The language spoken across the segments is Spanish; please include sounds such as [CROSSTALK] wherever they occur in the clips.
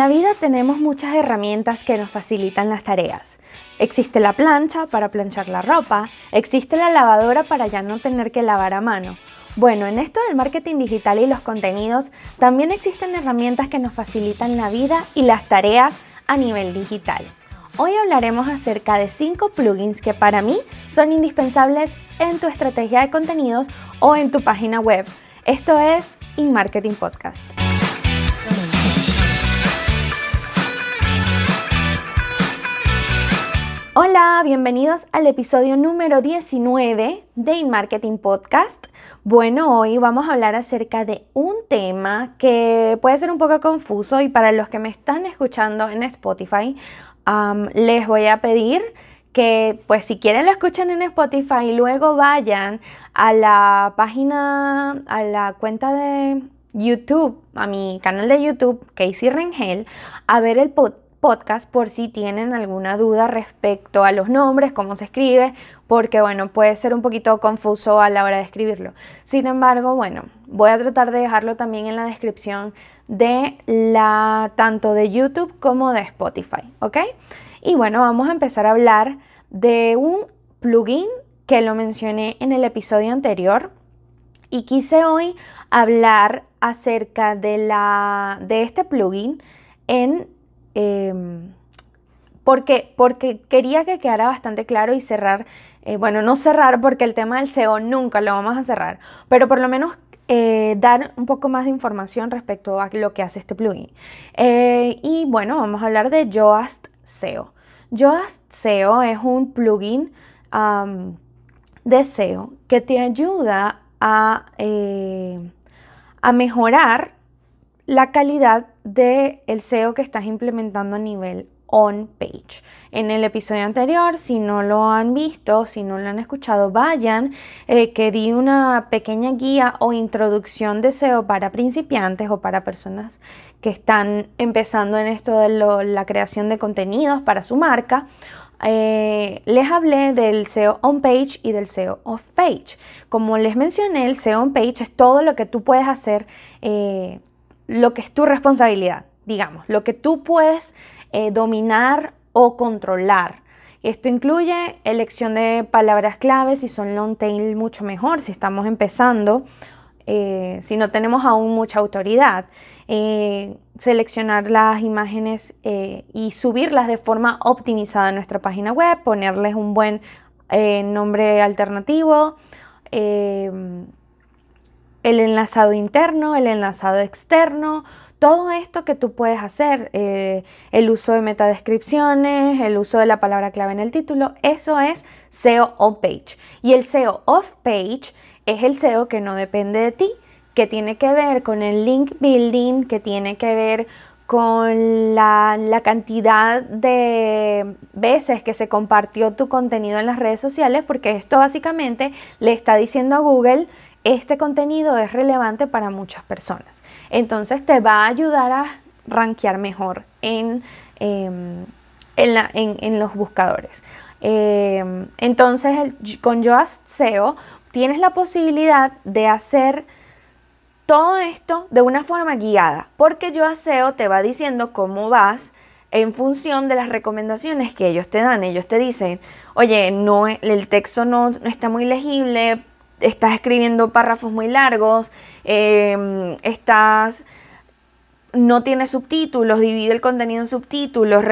la vida tenemos muchas herramientas que nos facilitan las tareas. Existe la plancha para planchar la ropa, existe la lavadora para ya no tener que lavar a mano. Bueno, en esto del marketing digital y los contenidos, también existen herramientas que nos facilitan la vida y las tareas a nivel digital. Hoy hablaremos acerca de 5 plugins que para mí son indispensables en tu estrategia de contenidos o en tu página web. Esto es InMarketing Podcast. Hola, bienvenidos al episodio número 19 de InMarketing Podcast. Bueno, hoy vamos a hablar acerca de un tema que puede ser un poco confuso y para los que me están escuchando en Spotify, les voy a pedir que pues si quieren lo escuchen en Spotify y luego vayan a la página, a la cuenta de YouTube, a mi canal de YouTube, Casey Rengel, a ver el podcast podcast por si tienen alguna duda respecto a los nombres, cómo se escribe, porque bueno, puede ser un poquito confuso a la hora de escribirlo. Sin embargo, bueno, voy a tratar de dejarlo también en la descripción de la tanto de YouTube como de Spotify, ¿ok? Y bueno, vamos a empezar a hablar de un plugin que lo mencioné en el episodio anterior y quise hoy hablar acerca de la de este plugin en Em, porque, porque quería que quedara bastante claro y cerrar, eh, bueno, no cerrar porque el tema del SEO nunca lo vamos a cerrar, pero por lo menos eh, dar un poco más de información respecto a lo que hace este plugin. Eh, y bueno, vamos a hablar de Yoast SEO. Yoast SEO es un plugin de SEO que te ayuda a, a mejorar la calidad del el SEO que estás implementando a nivel on page. En el episodio anterior, si no lo han visto, si no lo han escuchado, vayan, eh, que di una pequeña guía o introducción de SEO para principiantes o para personas que están empezando en esto de la creación de contenidos para su marca. Eh, les hablé del SEO on page y del SEO off page. Como les mencioné, el SEO on page es todo lo que tú puedes hacer eh, lo que es tu responsabilidad, digamos, lo que tú puedes eh, dominar o controlar. Esto incluye elección de palabras claves, si son long tail mucho mejor, si estamos empezando, eh, si no tenemos aún mucha autoridad. Eh, seleccionar las imágenes y subirlas de forma optimizada a nuestra página web, ponerles un buen nombre alternativo, el enlazado interno, el enlazado externo, todo esto que tú puedes hacer, eh, el uso de metadescripciones, el uso de la palabra clave en el título, eso es SEO on-page. Y el SEO off-page es el SEO que no depende de ti, que tiene que ver con el link building, que tiene que ver con la, cantidad de veces que se compartió tu contenido en las redes sociales, porque esto básicamente le está diciendo a Google este contenido es relevante para muchas personas. Entonces te va a ayudar a rankear mejor en, em, en, los buscadores. Em, entonces con Yoast SEO tienes la posibilidad de hacer todo esto de una forma guiada, porque Yoast SEO te va diciendo cómo vas en función de las recomendaciones que ellos te dan. Ellos te dicen, oye, no, el texto no está muy legible, estás escribiendo párrafos muy largos, em, estás no tienes subtítulos, divide el contenido en subtítulos,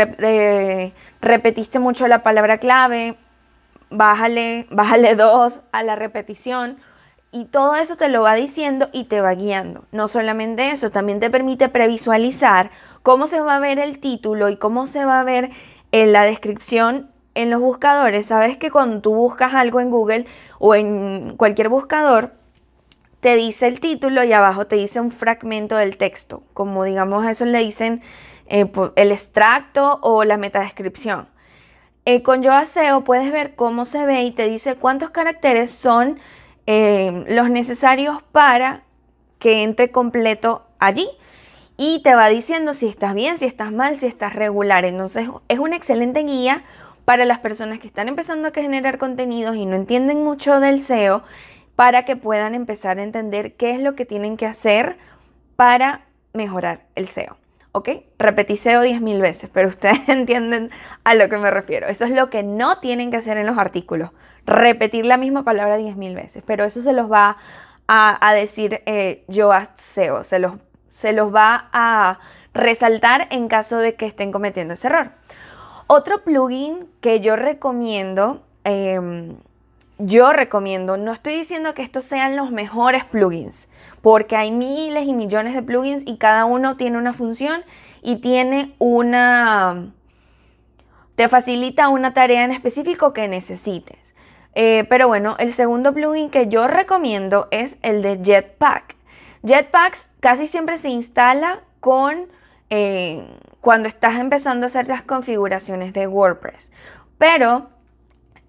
repetiste mucho la palabra clave, bájale, [LAUGHS] bájale dos a la repetición. Y todo eso te lo va diciendo y te va guiando. No solamente eso, también te permite previsualizar cómo se va a ver el título y cómo se va a ver en la descripción en los buscadores, sabes que cuando tú buscas algo en Google o en cualquier buscador, te dice el título y abajo te dice un fragmento del texto, como digamos eso le dicen eh, el extracto o la metadescripción. Eh, con YoASEO puedes ver cómo se ve y te dice cuántos caracteres son eh, los necesarios para que entre completo allí. Y te va diciendo si estás bien, si estás mal, si estás regular. Entonces es una excelente guía para las personas que están empezando a generar contenidos y no entienden mucho del SEO, para que puedan empezar a entender qué es lo que tienen que hacer para mejorar el SEO. ¿ok? Repetí SEO 10.000 veces, pero [LAUGHS] ustedes entienden a lo que me refiero. Eso es lo que no tienen que hacer en los artículos, repetir la misma palabra 10.000 veces, pero eso se los va a, decir eh, Yoast SEO, se los, se los va a resaltar en caso de que estén cometiendo ese error. Otro plugin que yo recomiendo, em, yo recomiendo, no estoy diciendo que estos sean los mejores plugins, porque hay miles y millones de plugins y cada uno tiene una función y tiene una, te facilita una tarea en específico que necesites. Eh, pero bueno, el segundo plugin que yo recomiendo es el de Jetpack. Jetpack casi siempre se instala con eh, cuando estás empezando a hacer las configuraciones de WordPress. Pero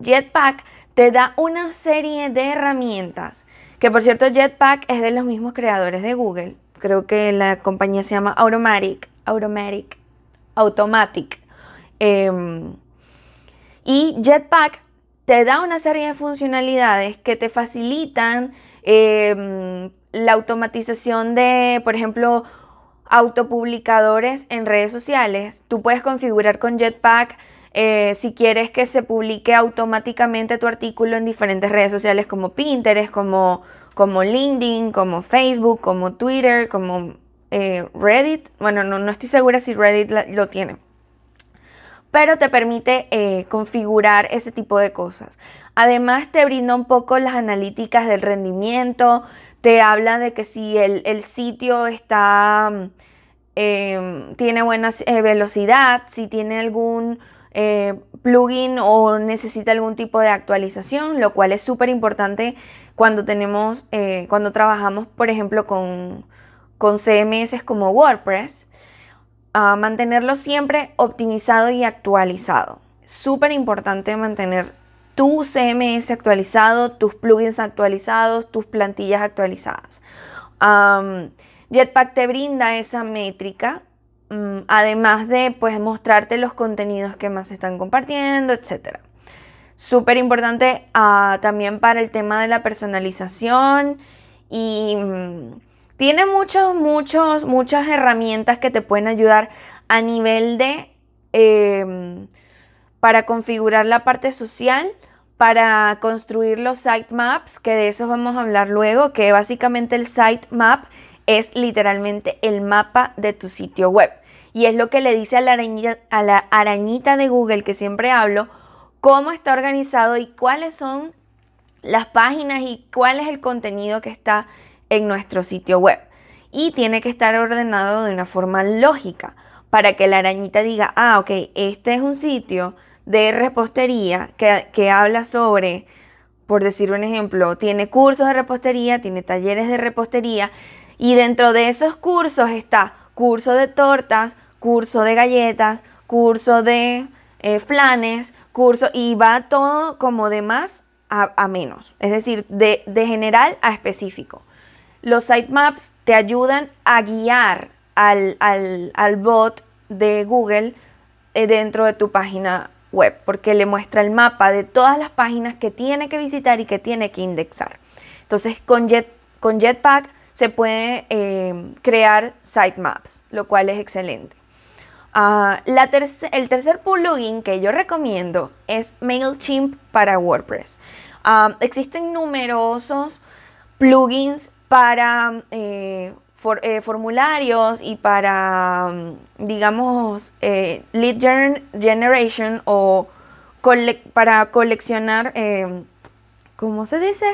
Jetpack te da una serie de herramientas que por cierto, Jetpack es de los mismos creadores de Google. Creo que la compañía se llama Automatic. Automatic. Automatic. Em, y Jetpack te da una serie de funcionalidades que te facilitan em, la automatización de, por ejemplo, autopublicadores en redes sociales. Tú puedes configurar con Jetpack eh, si quieres que se publique automáticamente tu artículo en diferentes redes sociales como Pinterest, como, como LinkedIn, como Facebook, como Twitter, como eh, Reddit. Bueno, no, estoy segura si Reddit lo tiene. Pero te permite eh, configurar ese tipo de cosas. Además te brinda un poco las analíticas del rendimiento, te habla de que si el, sitio está, em, tiene buena velocidad, si tiene algún eh, plugin o necesita algún tipo de actualización, lo cual es súper importante cuando tenemos, eh, cuando trabajamos, por ejemplo, con, con CMS como WordPress, mantenerlo siempre optimizado y actualizado. Súper importante mantener tu CMS actualizado, tus plugins actualizados, tus plantillas actualizadas. Jetpack te brinda esa métrica Mm, además de pues mostrarte los contenidos que más están compartiendo, etc. Súper importante ah, también para el tema de la personalización y mm, tiene muchos, muchos, muchas herramientas que te pueden ayudar a nivel de em, para configurar la parte social, para construir los sitemaps, que de eso vamos a hablar luego, que básicamente el sitemap es literalmente el mapa de tu sitio web. Y es lo que le dice a la, arañita, a la arañita de Google que siempre hablo, cómo está organizado y cuáles son las páginas y cuál es el contenido que está en nuestro sitio web. Y tiene que estar ordenado de una forma lógica para que la arañita diga, ah, ok, este es un sitio de repostería que, que habla sobre, por decir un ejemplo, tiene cursos de repostería, tiene talleres de repostería y dentro de esos cursos está curso de tortas, curso de galletas, curso de eh, flanes, curso, y va todo como de más a, menos, es decir, de, general a específico. Los sitemaps te ayudan a guiar al, bot de Google eh, dentro de tu página web, porque le muestra el mapa de todas las páginas que tiene que visitar y que tiene que indexar. Entonces, con, Jet, con Jetpack se puede eh, crear sitemaps, lo cual es excelente. Ah, el tercer plugin que yo recomiendo es MailChimp para WordPress. Ah, existen numerosos plugins para eh, eh, formularios y para, digamos, lead generation o para coleccionar, ¿cómo se dice?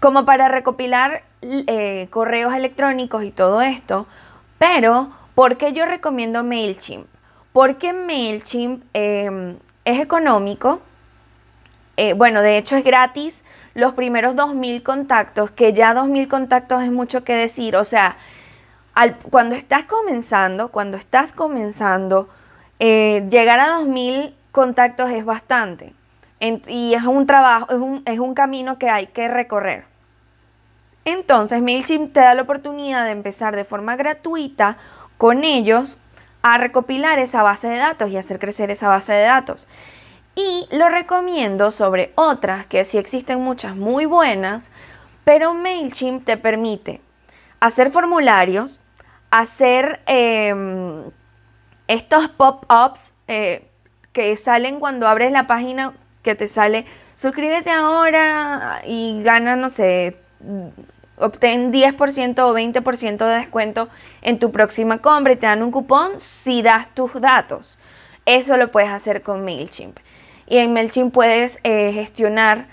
Como para recopilar eh, correos electrónicos y todo esto, pero ¿por qué yo recomiendo MailChimp? Porque MailChimp em, es económico, eh, bueno, de hecho es gratis los primeros 2.000 contactos, que ya 2.000 contactos es mucho que decir, o sea, cuando estás comenzando, cuando estás comenzando, eh, llegar a 2.000 contactos es bastante. y es un trabajo, es un, es un camino que hay que recorrer. Entonces MailChimp te da la oportunidad de empezar de forma gratuita con ellos a recopilar esa base de datos y hacer crecer esa base de datos. Y lo recomiendo sobre otras, que sí existen muchas muy buenas, pero MailChimp te permite hacer formularios, hacer em, estos pop-ups eh, que salen cuando abres la página, que te sale, suscríbete ahora y gana, no sé, obtén 10% o 20% de descuento en tu próxima compra y te dan un cupón si das tus datos. Eso lo puedes hacer con MailChimp. Y en MailChimp puedes eh, gestionar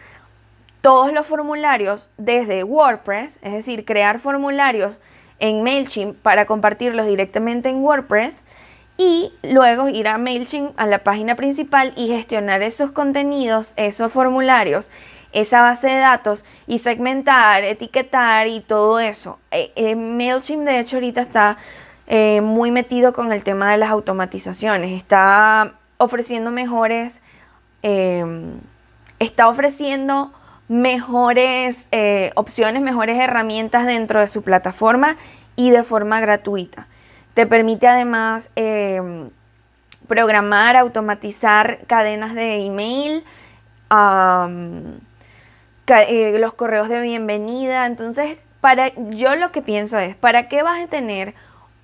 todos los formularios desde WordPress, es decir, crear formularios en MailChimp para compartirlos directamente en WordPress y luego ir a MailChimp a la página principal y gestionar esos contenidos, esos formularios esa base de datos y segmentar, etiquetar y todo eso. Eh, eh, MailChimp de hecho ahorita está muy metido con el tema de las automatizaciones, está ofreciendo mejores, em, está ofreciendo mejores opciones, mejores herramientas dentro de su plataforma y de forma gratuita. Te permite además em, programar, automatizar cadenas de email, eh, los correos de bienvenida. Entonces, para, yo lo que pienso es, ¿para qué vas a tener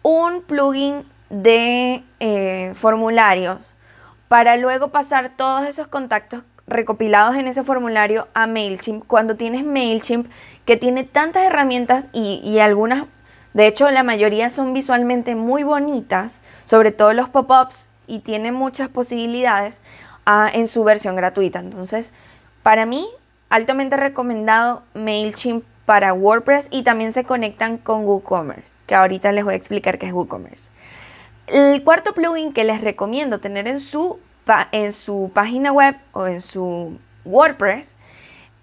un plugin de eh, formularios para luego pasar todos esos contactos recopilados en ese formulario a MailChimp cuando tienes MailChimp que tiene tantas herramientas y, algunas, de hecho la mayoría son visualmente muy bonitas, sobre todo los pop-ups y tiene muchas posibilidades ah, en su versión gratuita. Entonces, para mí altamente recomendado MailChimp para WordPress y también se conectan con WooCommerce, que ahorita les voy a explicar qué es WooCommerce. El cuarto plugin que les recomiendo tener en su, en su página web o en su WordPress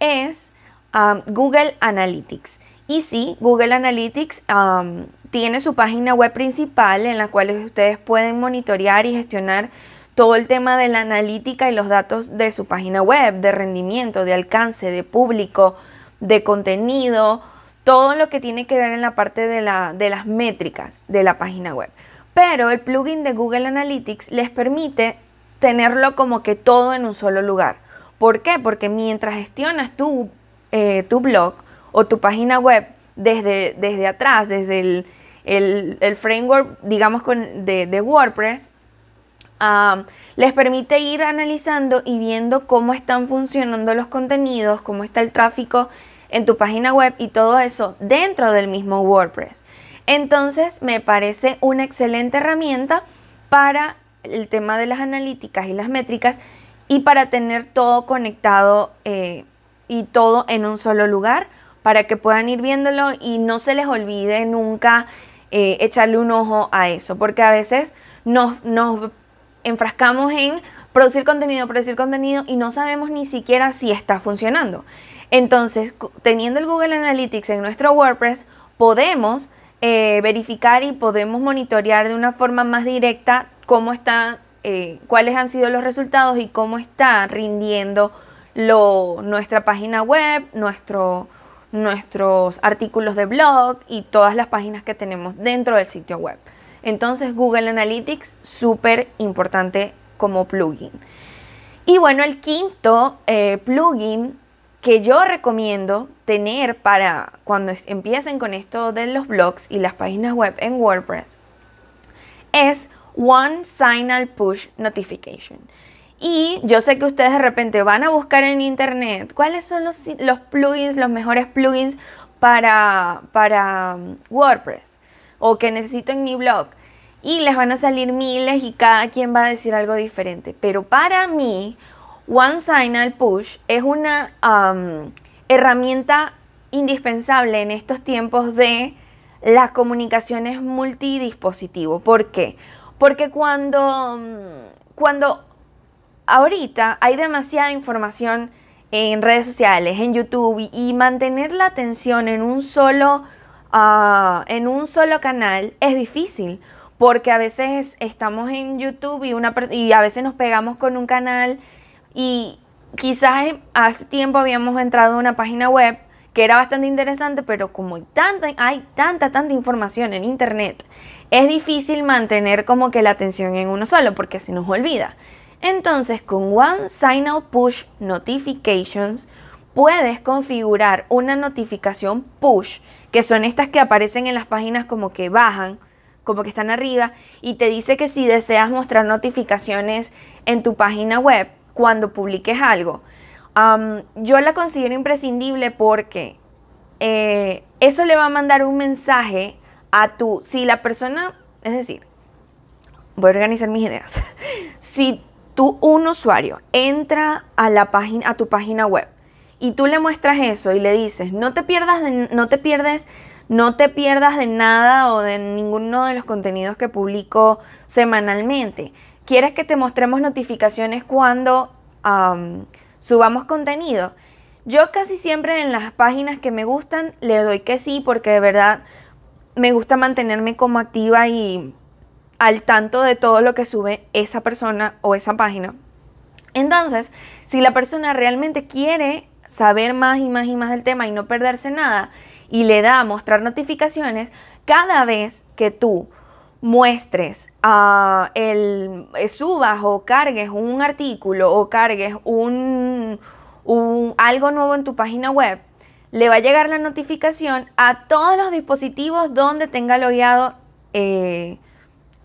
es um, Google Analytics. Y sí, Google Analytics um, tiene su página web principal en la cual ustedes pueden monitorear y gestionar todo el tema de la analítica y los datos de su página web, de rendimiento, de alcance, de público, de contenido, todo lo que tiene que ver en la parte de, la, de las métricas de la página web. Pero el plugin de Google Analytics les permite tenerlo como que todo en un solo lugar. ¿Por qué? Porque mientras gestionas tu, eh, tu blog o tu página web desde, desde atrás, desde el, framework, digamos, con, de, de WordPress, les permite ir analizando y viendo cómo están funcionando los contenidos, cómo está el tráfico en tu página web y todo eso dentro del mismo WordPress. Entonces me parece una excelente herramienta para el tema de las analíticas y las métricas y para tener todo conectado eh, y todo en un solo lugar para que puedan ir viéndolo y no se les olvide nunca eh, echarle un ojo a eso, porque a veces nos, nos enfrascamos en producir contenido, producir contenido y no sabemos ni siquiera si está funcionando. Entonces, teniendo el Google Analytics en nuestro WordPress, podemos eh, verificar y podemos monitorear de una forma más directa cómo está, eh, cuáles han sido los resultados y cómo está rindiendo lo, nuestra página web, nuestro, nuestros artículos de blog y todas las páginas que tenemos dentro del sitio web. Entonces Google Analytics, súper importante como plugin. Y bueno, el quinto eh, plugin que yo recomiendo tener para cuando empiecen con esto de los blogs y las páginas web en WordPress es One Signal Push Notification. Y yo sé que ustedes de repente van a buscar en internet cuáles son los, plugins, los mejores plugins para, para um, WordPress o que necesito en mi blog. Y les van a salir miles y cada quien va a decir algo diferente. Pero para mí, One Signal Push es una herramienta indispensable en estos tiempos de las comunicaciones multidispositivo. ¿Por qué? Porque cuando, cuando ahorita hay demasiada información en redes sociales, en YouTube, y, mantener la atención en un solo Ah, en un solo canal es difícil porque a veces estamos en YouTube y, una, y a veces nos pegamos con un canal y quizás hace tiempo habíamos entrado a una página web que era bastante interesante, pero como hay tanta, hay tanta, tanta información en Internet, es difícil mantener como que la atención en uno solo porque se nos olvida. Entonces con One Signal Push Notifications puedes configurar una notificación push que son estas que aparecen en las páginas como que bajan, como que están arriba, y te dice que si deseas mostrar notificaciones en tu página web cuando publiques algo, yo la considero imprescindible porque eh, eso le va a mandar un mensaje a tu, si la persona, es decir, voy a organizar mis ideas, [LAUGHS] si tú, un usuario, entra a, la página, a tu página web y tú le muestras eso y le dices, no te pierdas, no te pierdes, no te pierdas de nada o de ninguno de los contenidos que publico semanalmente. ¿Quieres que te mostremos notificaciones cuando subamos contenido? Yo casi siempre en las páginas que me gustan le doy que sí porque de verdad me gusta mantenerme como activa y al tanto de todo lo que sube esa persona o esa página. Entonces, si la persona realmente quiere saber más y más y más del tema y no perderse nada y le da a mostrar notificaciones, cada vez que tú muestres, uh, el, eh, subas o cargues un artículo o cargues un, algo nuevo en tu página web, le va a llegar la notificación a todos los dispositivos donde tenga logueado eh,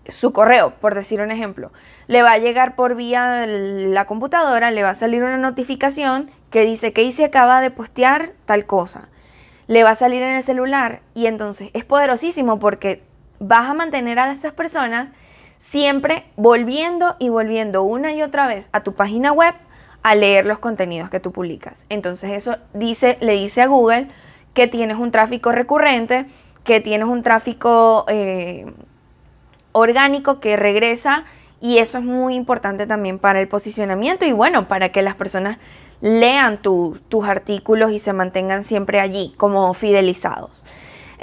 su correo, por decir un ejemplo. Le va a llegar por vía la computadora, le va a salir una notificación que dice que se acaba de postear tal cosa. Le va a salir en el celular y entonces es poderosísimo porque vas a mantener a esas personas siempre volviendo y volviendo una y otra vez a tu página web a leer los contenidos que tú publicas. Entonces eso dice, le dice a Google que tienes un tráfico recurrente, que tienes un tráfico eh, orgánico que regresa y eso es muy importante también para el posicionamiento y bueno, para que las personas lean tus artículos y se mantengan siempre allí como fidelizados.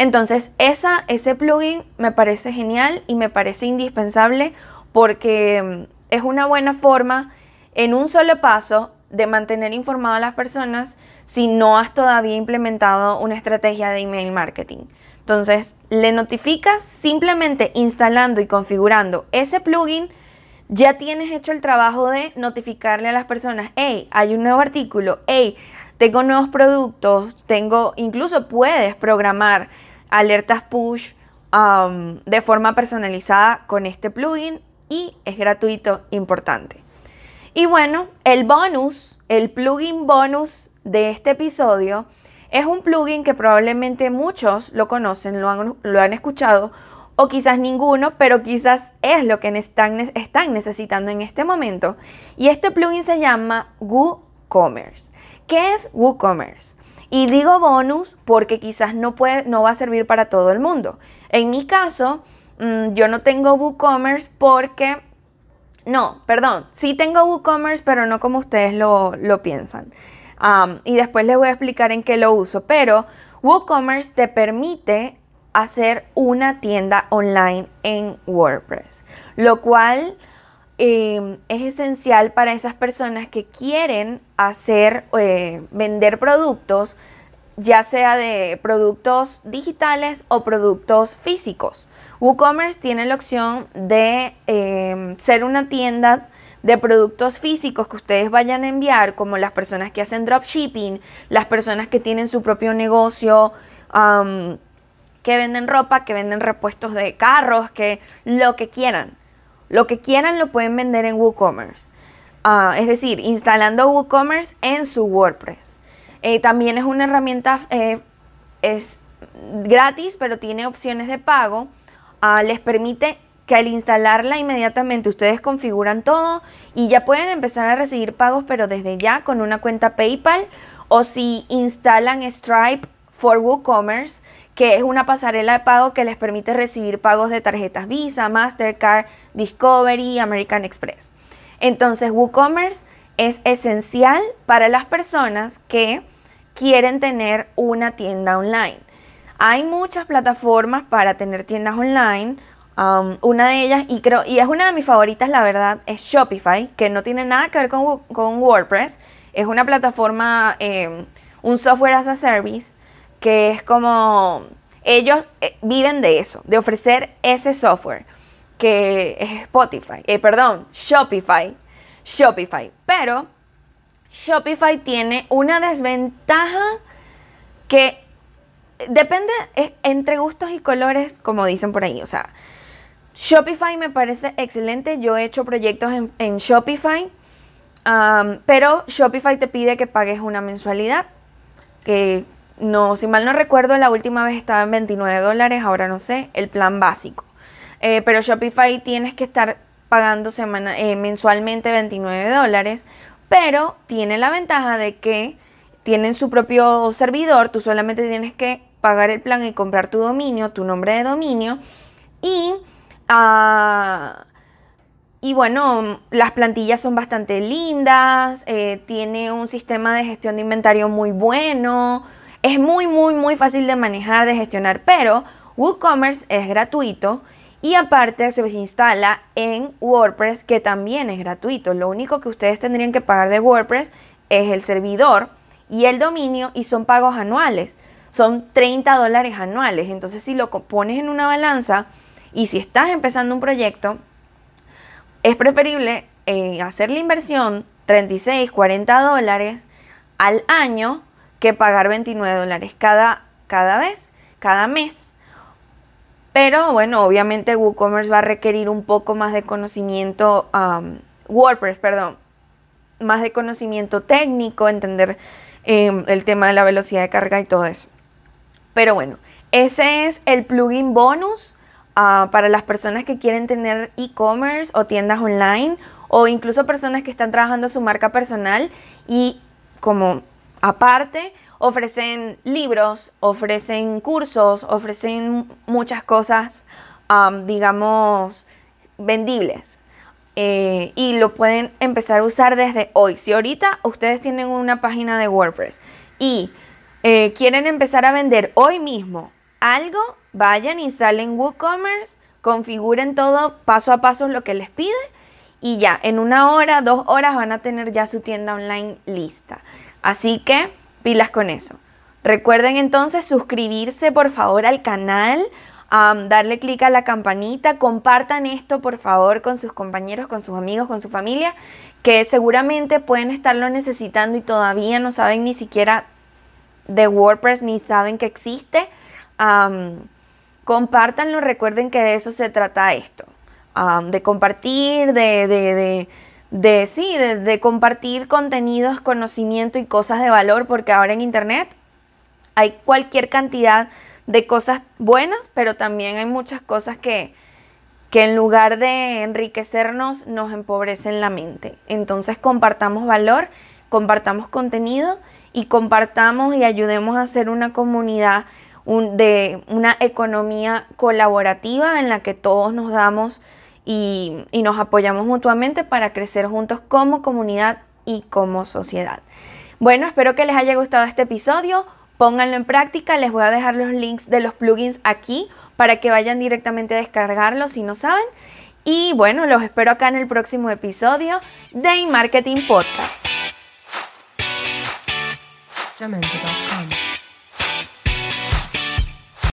Entonces, ese plugin me parece genial y me parece indispensable porque mm, es una buena forma en un solo paso de mantener informado a las personas si no has todavía implementado una estrategia de email marketing. Entonces, le notificas simplemente instalando y configurando ese plugin, ya tienes hecho el trabajo de notificarle a las personas, hey, hay un nuevo artículo, hey, tengo nuevos productos, tengo, incluso puedes programar alertas push um, de forma personalizada con este plugin y es gratuito, importante. Y bueno, el bonus, el plugin bonus de este episodio es un plugin que probablemente muchos lo conocen, lo han, lo han escuchado o quizás ninguno, pero quizás es lo que están, están necesitando en este momento. Y este plugin se llama WooCommerce. ¿Qué es WooCommerce? Y digo bonus porque quizás no, puede, no va a servir para todo el mundo. En mi caso, mm, yo no tengo WooCommerce porque no, perdón, sí tengo WooCommerce, pero no como ustedes lo, piensan. y después les voy a explicar en qué lo uso, pero WooCommerce te permite hacer una tienda online en WordPress, lo cual em, es esencial para esas personas que quieren hacer, eh, vender productos, ya sea de productos digitales o productos físicos. WooCommerce tiene la opción de em, ser una tienda de productos físicos que ustedes vayan a enviar, como las personas que hacen dropshipping, las personas que tienen su propio negocio, que venden ropa, que venden repuestos de carros, que lo que quieran. Lo que quieran lo pueden vender en WooCommerce. Ah, es decir, instalando WooCommerce en su WordPress. Eh, también es una herramienta, eh, es gratis, pero tiene opciones de pago Ah, les permite que al instalarla inmediatamente ustedes configuran todo y ya pueden empezar a recibir pagos, pero desde ya con una cuenta PayPal o si instalan Stripe for WooCommerce, que es una pasarela de pago que les permite recibir pagos de tarjetas Visa, Mastercard, Discovery, American Express. Entonces, WooCommerce es esencial para las personas que quieren tener una tienda online. Hay muchas plataformas para tener tiendas online. Um, una de ellas, y creo, y es una de mis favoritas, la verdad, es Shopify, que no tiene nada que ver con, WordPress. Es una plataforma, em, un software as a service, que es como ellos eh, viven de eso, de ofrecer ese software, que es Spotify, eh, perdón, Shopify, Shopify. Pero Shopify tiene una desventaja que depende entre gustos y colores, como dicen por ahí. O sea, Shopify me parece excelente. Yo he hecho proyectos en, Shopify, pero Shopify te pide que pagues una mensualidad. Que no, si mal no recuerdo, la última vez estaba en 29 dólares, ahora no sé, el plan básico. Eh, pero Shopify tienes que estar pagando semana, eh, mensualmente 29 dólares, pero tiene la ventaja de que tienen su propio servidor, tú solamente tienes que pagar el plan y comprar tu dominio, tu nombre de dominio y Ah, y bueno, las plantillas son bastante lindas, eh, tiene un sistema de gestión de inventario muy bueno, es muy, muy, muy fácil de manejar, de gestionar, pero WooCommerce es gratuito y aparte se instala en WordPress, que también es gratuito. Lo único que ustedes tendrían que pagar de WordPress es el servidor y el dominio y son pagos anuales. Son 30 dólares anuales. Entonces si lo pones en una balanza, y si estás empezando un proyecto, es preferible eh, hacer la inversión 36, 40 dólares al año que pagar 29 dólares cada, cada vez, cada mes. Pero bueno, obviamente WooCommerce va a requerir un poco más de conocimiento, WordPress, perdón, más de conocimiento técnico, entender em, el tema de la velocidad de carga y todo eso. Pero bueno, ese es el plugin bonus Ah, para las personas que quieren tener e-commerce o tiendas online o incluso personas que están trabajando su marca personal y como aparte ofrecen libros, ofrecen cursos, ofrecen muchas cosas, digamos, vendibles. Eh, y lo pueden empezar a usar desde hoy. Si ahorita ustedes tienen una página de WordPress y eh, quieren empezar a vender hoy mismo algo, vayan, instalen WooCommerce, configuren todo paso a paso lo que les pide y ya, en una hora, dos horas van a tener ya su tienda online lista. Así que pilas con eso. Recuerden entonces suscribirse por favor al canal, darle clic a la campanita, compartan esto por favor con sus compañeros, con sus amigos, con su familia, que seguramente pueden estarlo necesitando y todavía no saben ni siquiera de WordPress ni saben que existe. Compártanlo, recuerden que de eso se trata esto, de compartir, de, sí, de, compartir contenidos, conocimiento y cosas de valor, porque ahora en Internet hay cualquier cantidad de cosas buenas, pero también hay muchas cosas que, que en lugar de enriquecernos nos empobrecen la mente. Entonces compartamos valor, compartamos contenido y compartamos y ayudemos a hacer una comunidad de una economía colaborativa en la que todos nos damos y, nos apoyamos mutuamente para crecer juntos como comunidad y como sociedad. Bueno, espero que les haya gustado este episodio. Pónganlo en práctica. Les voy a dejar los links de los plugins aquí para que vayan directamente a descargarlos si no saben. Y bueno, los espero acá en el próximo episodio de Marketing Podcast.